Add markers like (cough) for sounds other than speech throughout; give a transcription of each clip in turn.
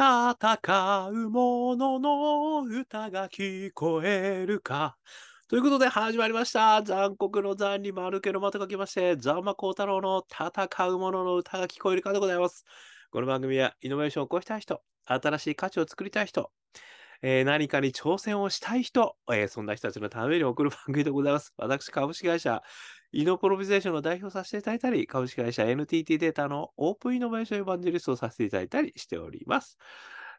戦う者の歌が聞こえるか。ということで始まりました。残酷の残に丸けのまと書きまして、ザンマコウタロウの戦う者の歌が聞こえるかでございます。この番組はイノベーションを起こしたい人、新しい価値を作りたい人、えー何かに挑戦をしたい人、えーそんな人たちのために送る番組でございます。私、株式会社イノプロビゼーションの代表させていただいたり、株式会社 NTT データのオープンイノベーションエヴァンジェリストをさせていただいたりしております。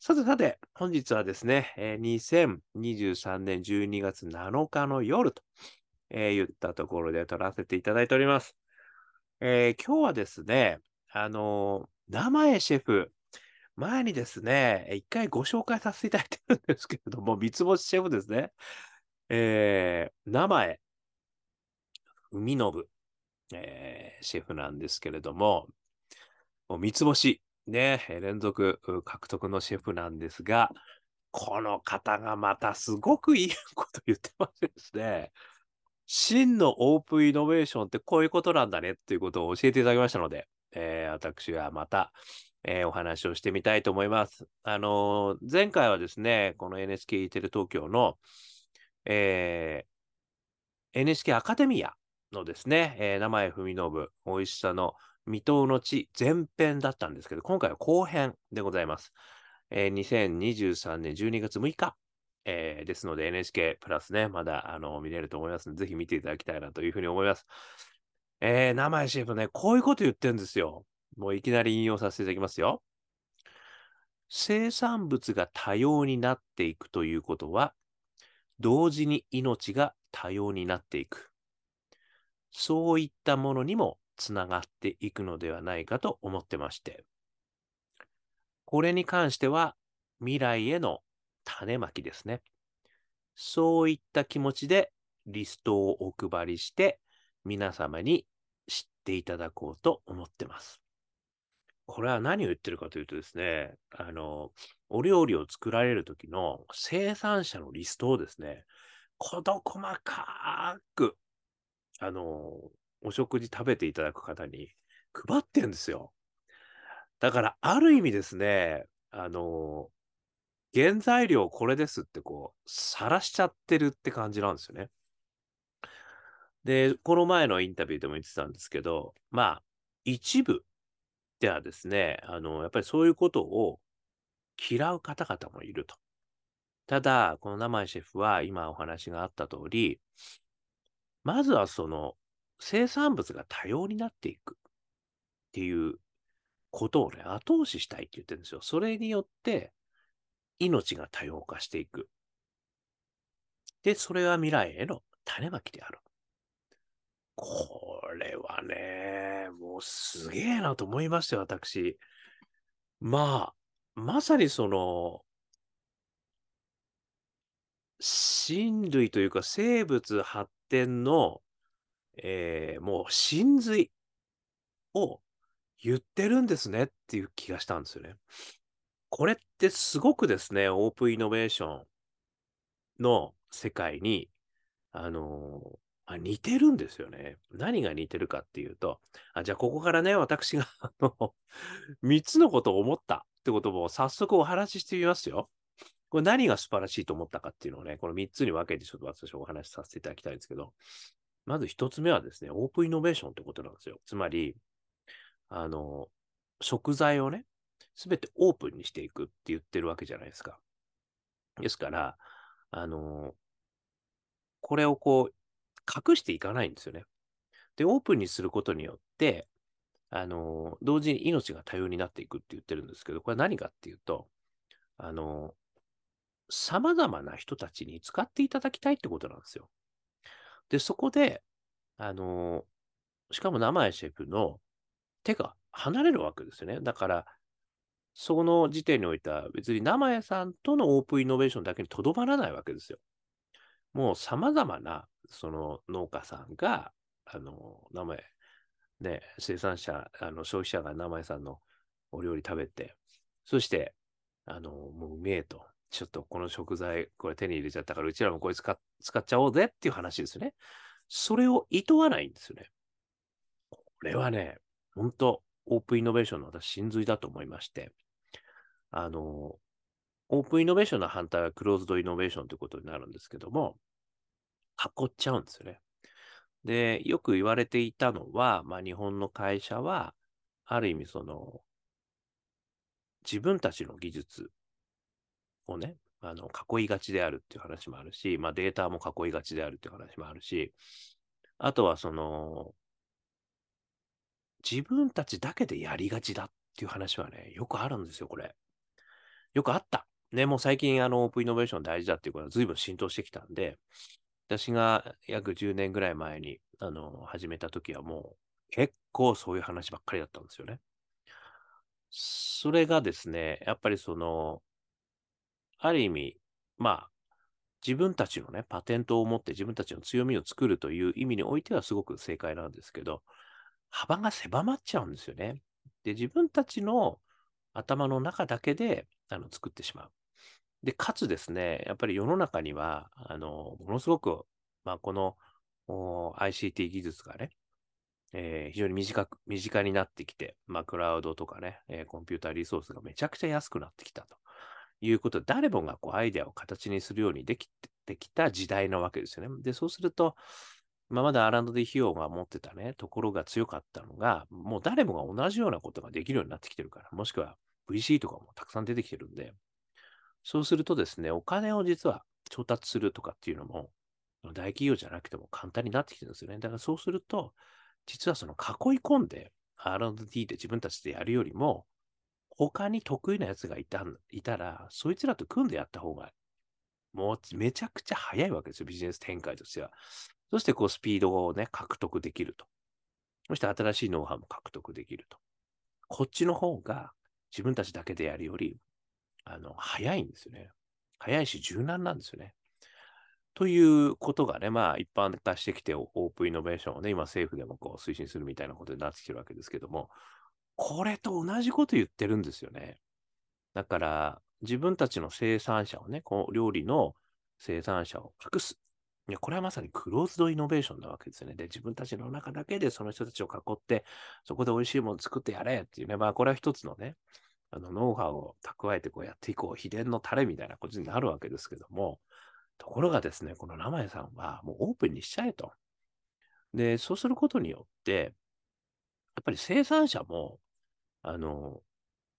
さてさて、本日はですね、えー2023年12月7日の夜と、えー言ったところで撮らせていただいております。えー今日はですね、あのー生江シェフ、前にですね、一回ご紹介させていただいてるんですけれども、三つ星シェフですね。えー、生江海信、えーシェフなんですけれども、もう三つ星、ね、連続獲得のシェフなんですが、この方がまたすごくいいこと言ってましてですね、真のオープンイノベーションってこういうことなんだねっていうことを教えていただきましたので、えー私はまた、えーお話をしてみたいと思います。あのー前回はですね、この NHK テレ東京の、えー NHK アカデミアのですね、えー、生江文信、美味しさの未踏の地前編だったんですけど、今回は後編でございます。えー2023年12月6日、えーですので NHK プラスね、まだあの見れると思いますので、ぜひ見ていただきたいなというふうに思います。えー、生江シェフね、こういうこと言ってるんですよ。もういきなり引用させていただきますよ。生産物が多様になっていくということは、同時に命が多様になっていく。そういったものにもつながっていくのではないかと思ってまして。これに関しては未来への種まきですね。そういった気持ちでリストをお配りして皆様に知っていただこうと思ってます。これは何を言ってるかというとですね、あの、お料理を作られる時の生産者のリストをですね、事細かく、あの、お食事食べていただく方に配ってんですよ。だから、ある意味ですね、あの、原材料これですってこう、晒しちゃってるって感じなんですよね。で、この前のインタビューでも言ってたんですけど、まあ、一部ではですね、あの、やっぱりそういうことを嫌う方々もいると。ただ、この生井シェフは今お話があった通り、まずはその生産物が多様になっていくっていうことをね、後押ししたいって言ってるんですよ。それによって命が多様化していく。で、それは未来への種まきである。これはね、もうすげえなと思いましたよ、私。まあ、まさにその、人類というか生物発展の、えーもう真髄を言ってるんですねっていう気がしたんですよね。これってすごくですね、オープンイノベーションの世界に、あのーあ似てるんですよね。何が似てるかっていうと、あじゃあここからね、私が (laughs) あの3つのことを思ったってことも早速お話ししてみますよ。これ何が素晴らしいと思ったかっていうのをね、この3つに分けてちょっと私お話しさせていただきたいんですけど、まず1つ目はですね、オープンイノベーションってことなんですよ。つまり、あの、食材をね、すべてオープンにしていくって言ってるわけじゃないですか。ですから、あの、これをこう、隠していかないんですよね。で、オープンにすることによって、あの、同時に命が多様になっていくって言ってるんですけど、これは何かっていうと、あの、様々な人たちに使っていただきたいってことなんですよ。で、そこで、あの、しかも生井シェフの手が離れるわけですよね。だから、その時点においては別に生井さんとのオープンイノベーションだけにとどまらないわけですよ。もう様々なその農家さんが、あの、生井、ね、生産者、あの消費者が生井さんのお料理食べて、そして、あの、もううめえと。ちょっとこの食材、これ手に入れちゃったから、うちらもこれ使っ使っちゃおうぜっていう話ですね。それを厭わないんですよね。これはね、本当オープンイノベーションの私、真髄だと思いまして。あの、オープンイノベーションの反対はクローズドイノベーションということになるんですけども、囲っちゃうんですよね。で、よく言われていたのは、まあ、日本の会社は、ある意味その、自分たちの技術をね、あの、囲いがちであるっていう話もあるし、まあ、データも囲いがちであるっていう話もあるし、あとはその、自分たちだけでやりがちだっていう話はね、よくあるんですよ、これ。よくあった。ね、もう最近、あの、オープンイノベーション大事だっていうことは随分浸透してきたんで、私が約10年ぐらい前に、あの、始めた時はもう、結構そういう話ばっかりだったんですよね。それがですね、やっぱりその、ある意味、まあ、自分たちのね、パテントを持って自分たちの強みを作るという意味においてはすごく正解なんですけど、幅が狭まっちゃうんですよね。で、自分たちの頭の中だけであの作ってしまう。で、かつですね、やっぱり世の中には、あの、ものすごく、まあ、この ICT 技術がね、えー、非常に短く、身近になってきて、まあ、クラウドとかね、えー、コンピューターリソースがめちゃくちゃ安くなってきたということで、誰もがこうアイデアを形にするようにできてきた時代なわけですよね。で、そうすると、今まで R&D 費用が持ってたね、ところが強かったのが、もう誰もが同じようなことができるようになってきてるから、もしくは VC とかもたくさん出てきてるんで、そうするとですね、お金を実は調達するとかっていうのも、大企業じゃなくても簡単になってきてるんですよね。だからそうすると、実はその囲い込んで R&D で自分たちでやるよりも、他に得意なやつがいたいたら、そいつらと組んでやった方が、もうめちゃくちゃ早いわけですよ、ビジネス展開としては。そしてこうスピードをね、獲得できると。そして新しいノウハウも獲得できると。こっちの方が自分たちだけでやるより、あの、早いんですよね。早いし柔軟なんですよね。ということがね、まあ一般化してきて、オープンイノベーションをね、今政府でもこう推進するみたいなことになってきてるわけですけども、これと同じこと言ってるんですよね。だから、自分たちの生産者をね、こう料理の生産者を隠す。いや、これはまさにクローズドイノベーションなわけですよね。で、自分たちの中だけでその人たちを囲って、そこで美味しいもの作ってやれっていうね、まあ、これは一つのね、あの、ノウハウを蓄えてこうやっていこう、秘伝のタレみたいなことになるわけですけども、ところがですね、この名前さんはもうオープンにしちゃえと。で、そうすることによって、やっぱり生産者も、あの、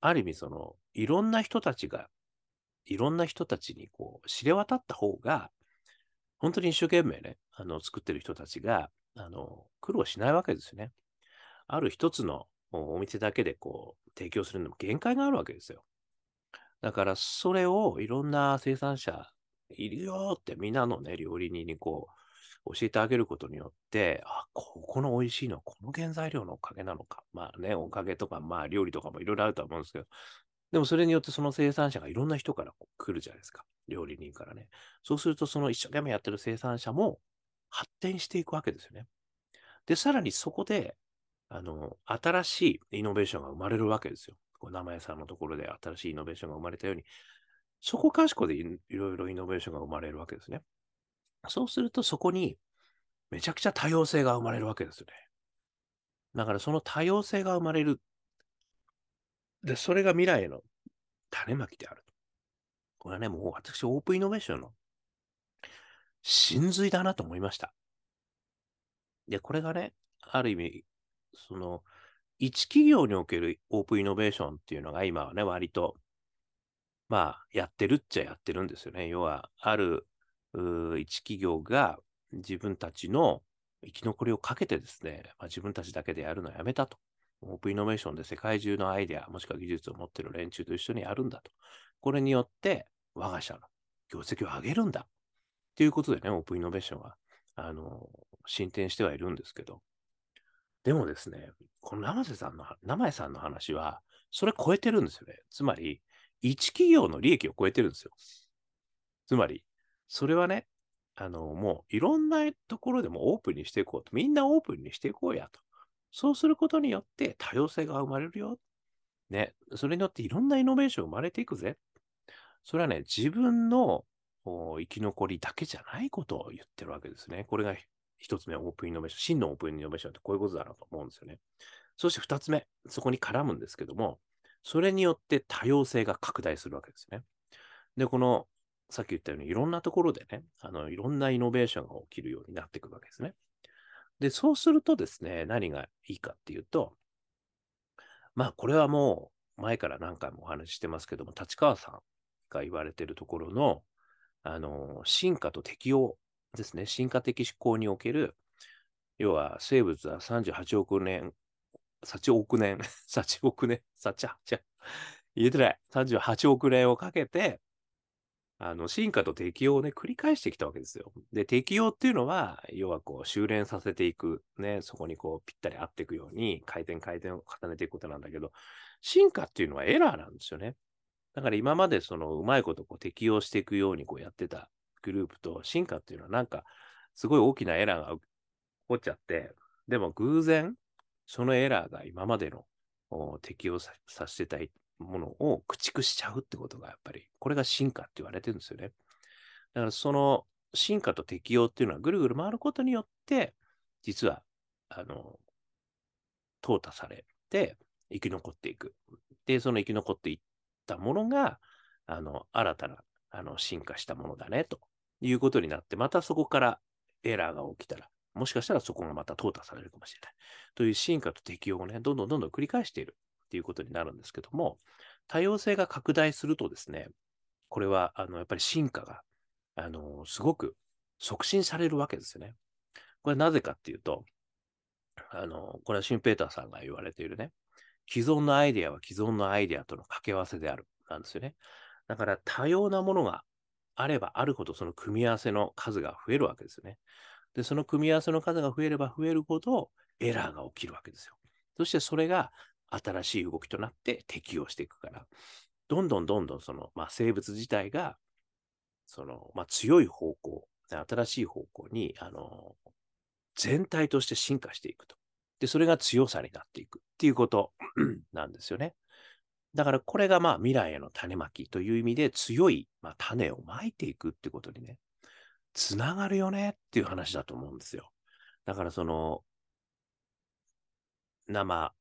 ある意味その、いろんな人たちが、いろんな人たちにこう、知れ渡った方が、本当に一生懸命ね、あの、作ってる人たちが、あの、苦労しないわけですよね。ある一つのお店だけでこう、提供するのも限界があるわけですよ。だから、それをいろんな生産者いるよってみんなのね、料理人にこう、教えてあげることによって、あ、ここの美味しいのはこの原材料のおかげなのか。まあね、おかげとか、まあ料理とかもいろいろあると思うんですけど、でもそれによってその生産者がいろんな人から来るじゃないですか。料理人からね。そうするとその一生懸命やってる生産者も発展していくわけですよね。で、さらにそこで、あの、新しいイノベーションが生まれるわけですよ。こう名前さんのところで新しいイノベーションが生まれたように、そこかしこでいろいろイノベーションが生まれるわけですね。そうするとそこにめちゃくちゃ多様性が生まれるわけですよね。だからその多様性が生まれる。で、それが未来への種まきである。これはね、もう私オープンイノベーションの真髄だなと思いました。で、これがね、ある意味、その、一企業におけるオープンイノベーションっていうのが今はね、割と、まあ、やってるっちゃやってるんですよね。要は、ある一企業が自分たちの生き残りをかけてですね、まあ、自分たちだけでやるのをやめたと。オープンイノベーションで世界中のアイデア、もしくは技術を持ってる連中と一緒にやるんだと。これによって、我が社の業績を上げるんだ。ということでね、オープンイノベーションは、あの、進展してはいるんですけど。でもですね、この生瀬さんの、生瀬さんの話は、それ超えてるんですよね。つまり、一企業の利益を超えてるんですよ。つまり、それはね、あの、もういろんなところでもオープンにしていこうと。みんなオープンにしていこうやと。そうすることによって多様性が生まれるよ。ね。それによっていろんなイノベーション生まれていくぜ。それはね、自分の生き残りだけじゃないことを言ってるわけですね。これが一つ目、オープンイノベーション。真のオープンイノベーションってこういうことだなと思うんですよね。そして二つ目、そこに絡むんですけども、それによって多様性が拡大するわけですね。で、この、さっき言ったように、いろんなところでね、あの、いろんなイノベーションが起きるようになっていくわけですね。で、そうするとですね、何がいいかっていうと、まあ、これはもう、前から何回もお話ししてますけども、立川さんが言われてるところの、あの、進化と適応ですね、進化的思考における、要は生物は38億年、8億年、(laughs) 8億年、8、8、言えてない、38億年をかけて、あの、進化と適応をね、繰り返してきたわけですよ。で、適応っていうのは、要はこう、修練させていく、ね、そこにこう、ぴったり合っていくように、回転回転を重ねていくことなんだけど、進化っていうのはエラーなんですよね。だから今までその、うまいことこう適応していくようにこうやってたグループと、進化っていうのはなんか、すごい大きなエラーが起こっちゃって、でも偶然、そのエラーが今までの適応させてたものを駆逐しちゃうってことがやっぱり、これが進化って言われてるんですよね。だからその進化と適応っていうのはぐるぐる回ることによって、実は、あの、淘汰されて生き残っていく。で、その生き残っていったものが、あの、新たな、あの、進化したものだね、ということになって、またそこからエラーが起きたら、もしかしたらそこがまた淘汰されるかもしれない。という進化と適応をね、どんどんどんどん繰り返しているっていうことになるんですけども、多様性が拡大するとですね、これは、あの、やっぱり進化が、あの、すごく促進されるわけですよね。これなぜかっていうと、あの、これはシンペーターさんが言われているね、既存のアイデアは既存のアイデアとの掛け合わせである、なんですよね。だから多様なものがあればあるほどその組み合わせの数が増えるわけですよね。で、その組み合わせの数が増えれば増えるほどエラーが起きるわけですよ。そしてそれが新しい動きとなって適応していくから、どんどんどんどんその、まあ、生物自体が、その、まあ、強い方向、新しい方向に、あの、全体として進化していくと。で、それが強さになっていくっていうことなんですよね。だからこれがまあ未来への種まきという意味で強い、まあ、種をまいていくってことにね、つながるよねっていう話だと思うんですよ。だからその、生、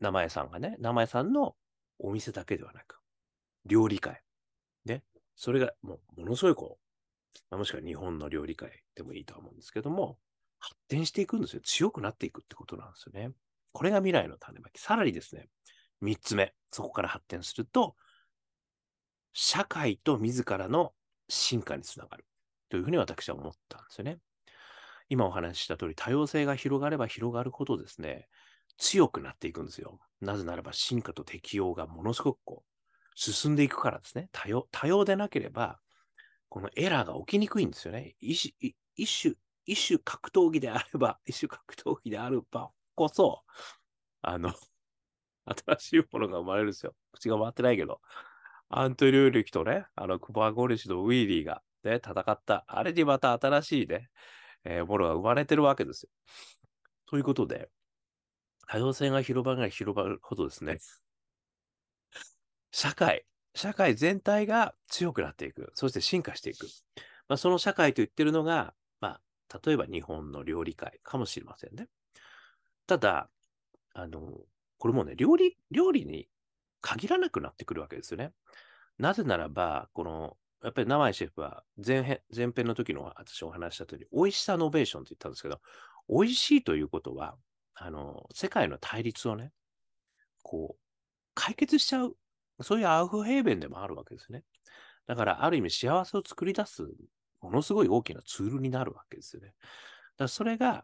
生屋さんがね、生屋さんのお店だけではなく、料理会。ね。それがもうものすごいこう、もしくは日本の料理会でもいいと思うんですけども、発展していくんですよ。強くなっていくってことなんですよね。これが未来の種まき。さらにですね、三つ目、そこから発展すると、社会と自らの進化につながる。というふうに私は思ったんですよね。今お話しした通り、多様性が広がれば広がるほどですね、強くなっていくんですよ。なぜならば進化と適応がものすごくこう、進んでいくからですね。多様、多様でなければ、このエラーが起きにくいんですよね。一種、一種、一種格闘技であれば、一種格闘技であればこそ、あの、新しいものが生まれるんですよ。口が回ってないけど。アントリューリキとね、あの、クバゴリシとウィリーが、ね、戦った。あれにまた新しいね、えー、ものが生まれてるわけですよ。ということで、多様性が広場が広がるほどですね、社会、社会全体が強くなっていく。そして進化していく。まあ、その社会と言ってるのが、まあ、例えば日本の料理界かもしれませんね。ただ、あの、これもね、料理、料理に限らなくなってくるわけですよね。なぜならば、この、やっぱり生井シェフは前編、前編の時の私お話した通り、美味しさノベーションって言ったんですけど、美味しいということは、あの、世界の対立をね、こう、解決しちゃう、そういうアウフヘーベンでもあるわけですね。だから、ある意味幸せを作り出す、ものすごい大きなツールになるわけですよね。だからそれが、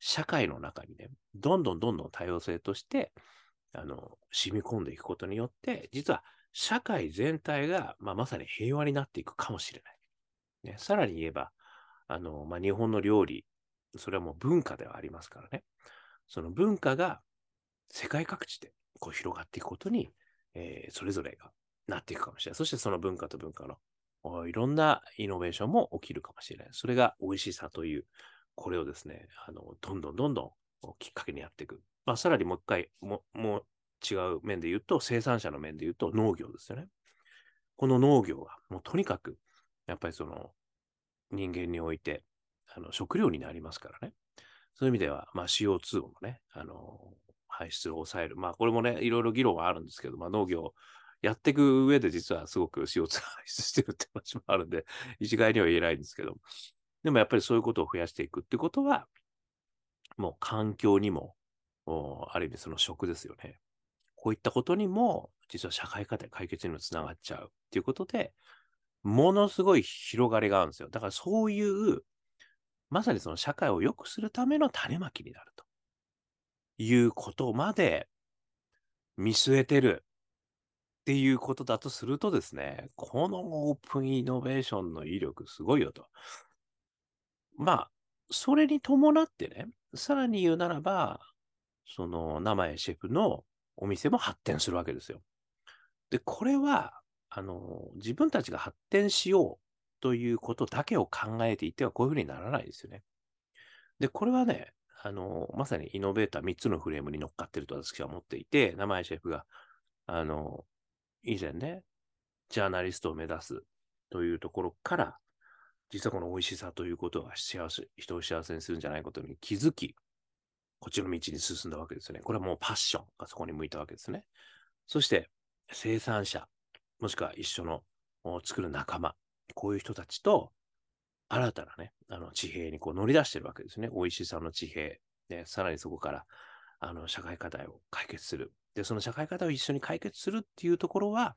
社会の中にね、どんどんどんどん多様性として、あの、染み込んでいくことによって、実は社会全体が、まあ、まさに平和になっていくかもしれない。ね、さらに言えば、あの、まあ、日本の料理、それはもう文化ではありますからね。その文化が世界各地でこう広がっていくことに、えー、それぞれがなっていくかもしれない。そしてその文化と文化のいろんなイノベーションも起きるかもしれない。それが美味しさという、これをですね、あの、どんどんどんどんきっかけにやっていく。まあ、さらにもう一回、ももう違う面で言うと、生産者の面で言うと農業ですよね。この農業は、もうとにかく、やっぱりその、人間において、あの、食料になりますからね。そういう意味では、まあ、CO2 をね、あの、排出を抑える。まあ、これもね、いろいろ議論はあるんですけど、まあ、農業やっていく上で実はすごく CO2 排出してるって話もあるんで、一概には言えないんですけど、でもやっぱりそういうことを増やしていくってことは、もう環境にも、ある意味その食ですよね。こういったことにも、実は社会課題解決にもつながっちゃうっていうことで、ものすごい広がりがあるんですよ。だからそういう、まさにその社会を良くするための種まきになるということまで見据えてるっていうことだとするとですね、このオープンイノベーションの威力すごいよと。まあ、それに伴ってね、さらに言うならば、その名前シェフのお店も発展するわけですよ。で、これは、あの、自分たちが発展しようということだけを考えていてはこういうふうにならないですよね。で、これはね、あの、まさにイノベーター3つのフレームに乗っかってると私は思っていて、名前シェフが、あの、以前ね、ジャーナリストを目指すというところから、実はこの美味しさということが幸せ、人を幸せにするんじゃないことに気づき、こっちの道に進んだわけですね。これはもうパッションがそこに向いたわけですね。そして、生産者、もしくは一緒の作る仲間、こういう人たちと、新たなね、あの地平にこう乗り出してるわけですね。美味しさの地平。で、さらにそこから、あの、社会課題を解決する。で、その社会課題を一緒に解決するっていうところは、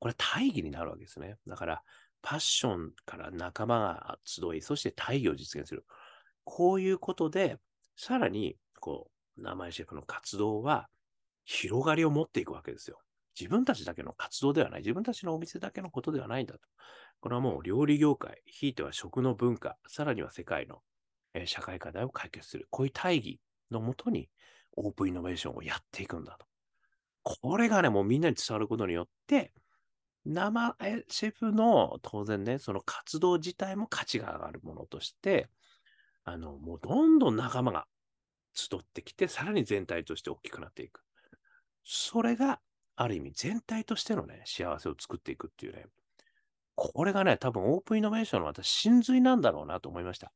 これ大義になるわけですね。だから、パッションから仲間が集い、そして大義を実現する。こういうことで、さらに、こう、名前シェフの活動は広がりを持っていくわけですよ。自分たちだけの活動ではない。自分たちのお店だけのことではないんだと。これはもう料理業界、ひいては食の文化、さらには世界の、えー、社会課題を解決する。こういう大義のもとにオープンイノベーションをやっていくんだと。これがね、もうみんなに伝わることによって、生シェフの当然ね、その活動自体も価値が上がるものとして、あの、もうどんどん仲間が集ってきて、さらに全体として大きくなっていく。それが、ある意味全体としてのね、幸せを作っていくっていうね、これがね、多分オープンイノベーションの私、真髄なんだろうなと思いました。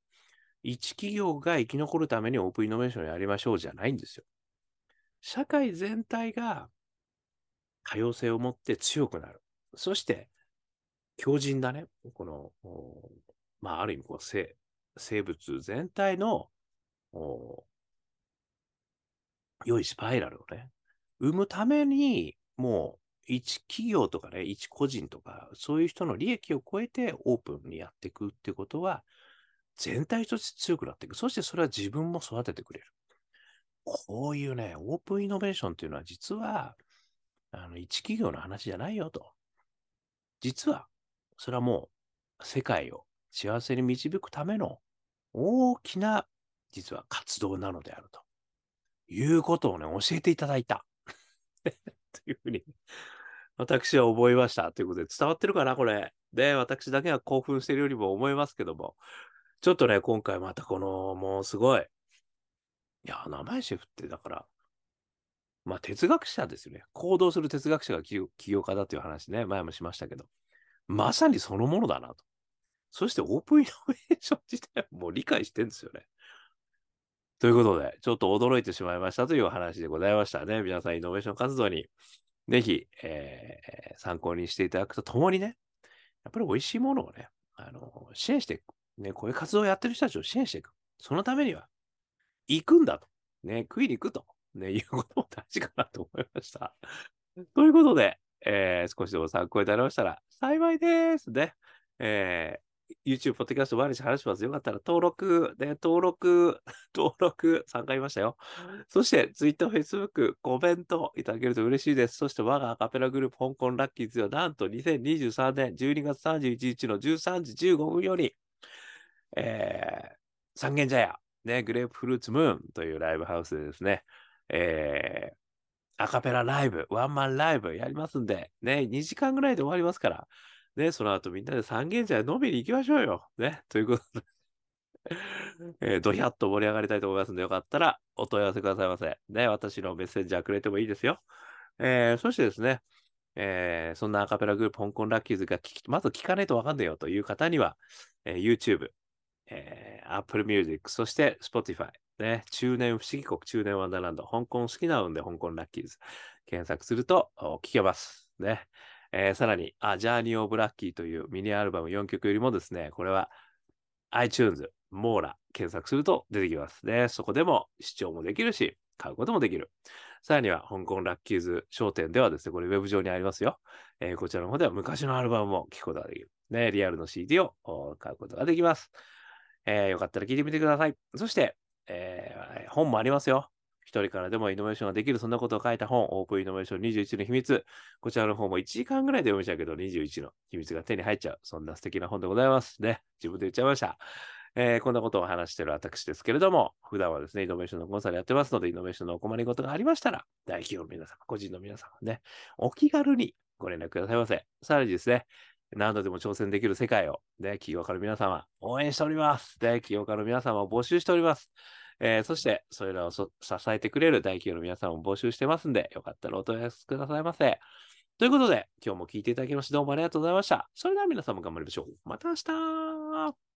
一企業が生き残るためにオープンイノベーションをやりましょうじゃないんですよ。社会全体が多様性を持って強くなる。そして、強靭だね。この、まあ、ある意味こう生、生物全体の良いスパイラルをね、生むために、もう、一企業とかね、一個人とか、そういう人の利益を超えてオープンにやっていくっていうことは、全体として強くなっていく。そしてそれは自分も育ててくれる。こういうね、オープンイノベーションっていうのは実は、あの、一企業の話じゃないよと。実は、それはもう世界を幸せに導くための大きな、実は活動なのであると。いうことをね、教えていただいた。というふうに、私は覚えました。ということで、伝わってるかな、これ。で、私だけが興奮してるよりも思いますけども、ちょっとね、今回またこの、もうすごい。いや、名前シェフってだから、まあ哲学者ですよね。行動する哲学者が起業家だという話ね、前もしましたけど、まさにそのものだなと。そしてオープンイノベーション自体 (laughs) もう理解してんですよね。ということで、ちょっと驚いてしまいましたというお話でございましたね。皆さん、イノベーション活動にぜひ、えー、参考にしていただくとともにね、やっぱり美味しいものをね、あの、支援していく。ね、こういう活動をやってる人たちを支援していく。そのためには、行くんだと。ね、食いに行くと。ね、いうことも大事かなと思いました。ということで、えー、少しでも参考になりましたら幸いですね。えー、YouTube、ポッドキャスト、毎日話します。よかったら登録、ね、登録、(laughs) 登録、3回言いましたよ。そして、Twitter、Facebook、コメントいただけると嬉しいです。そして、我がアカペラグループ、香港ラッキーズは、なんと2023年12月31日の13時15分より、えー、三軒茶屋、ね、グレープフルーツムーンというライブハウスでですね、えー、アカペラライブ、ワンマンライブやりますんで、ね、2時間ぐらいで終わりますから、ね、その後みんなで三軒茶屋飲みに行きましょうよ。ね、ということで (laughs) えー、どひゃっと盛り上がりたいと思いますので、よかったらお問い合わせくださいませ。ね、私のメッセンジャーくれてもいいですよ。えー、そしてですね、えー、そんなアカペラグループ、香港ラッキーズがまず聞かないとわかんないよという方には、えー、YouTube、えー、Apple Music、そして Spotify、ね、中年不思議国、中年ワンダーランド、香港好きな運で香港ラッキーズ。検索すると聞けます。ね。えー、さらに、あ、ジャーニー・オブ・ラッキーというミニアルバム4曲よりもですね、これは iTunes、モーラ検索すると出てきますね。そこでも視聴もできるし、買うこともできる。さらには、香港ラッキーズ商店ではですね、これウェブ上にありますよ。えー、こちらの方では昔のアルバムも聴くことができる。ね、リアルの CD を買うことができます。えー、よかったら聞いてみてください。そして、えー、本もありますよ。一人からでもイノベーションができる、そんなことを書いた本、オープンイノベーション21の秘密。こちらの方も1時間ぐらいで読めちゃうけど、21の秘密が手に入っちゃう。そんな素敵な本でございます。ね。自分で言っちゃいました。えー、こんなことを話してる私ですけれども、普段はですね、イノベーションのコンサルやってますので、イノベーションのお困りごとがありましたら、大企業の皆様、個人の皆様ね、お気軽にご連絡くださいませ。さらにですね、何度でも挑戦できる世界を、ね、企業家の皆様、応援しております。で、企業家の皆様を募集しております。えー、そして、それらを支えてくれる大企業の皆さんも募集してますんで、よかったらお問い合わせくださいませ。ということで、今日も聞いていただきましてどうもありがとうございました。それでは皆様頑張りましょう。また明日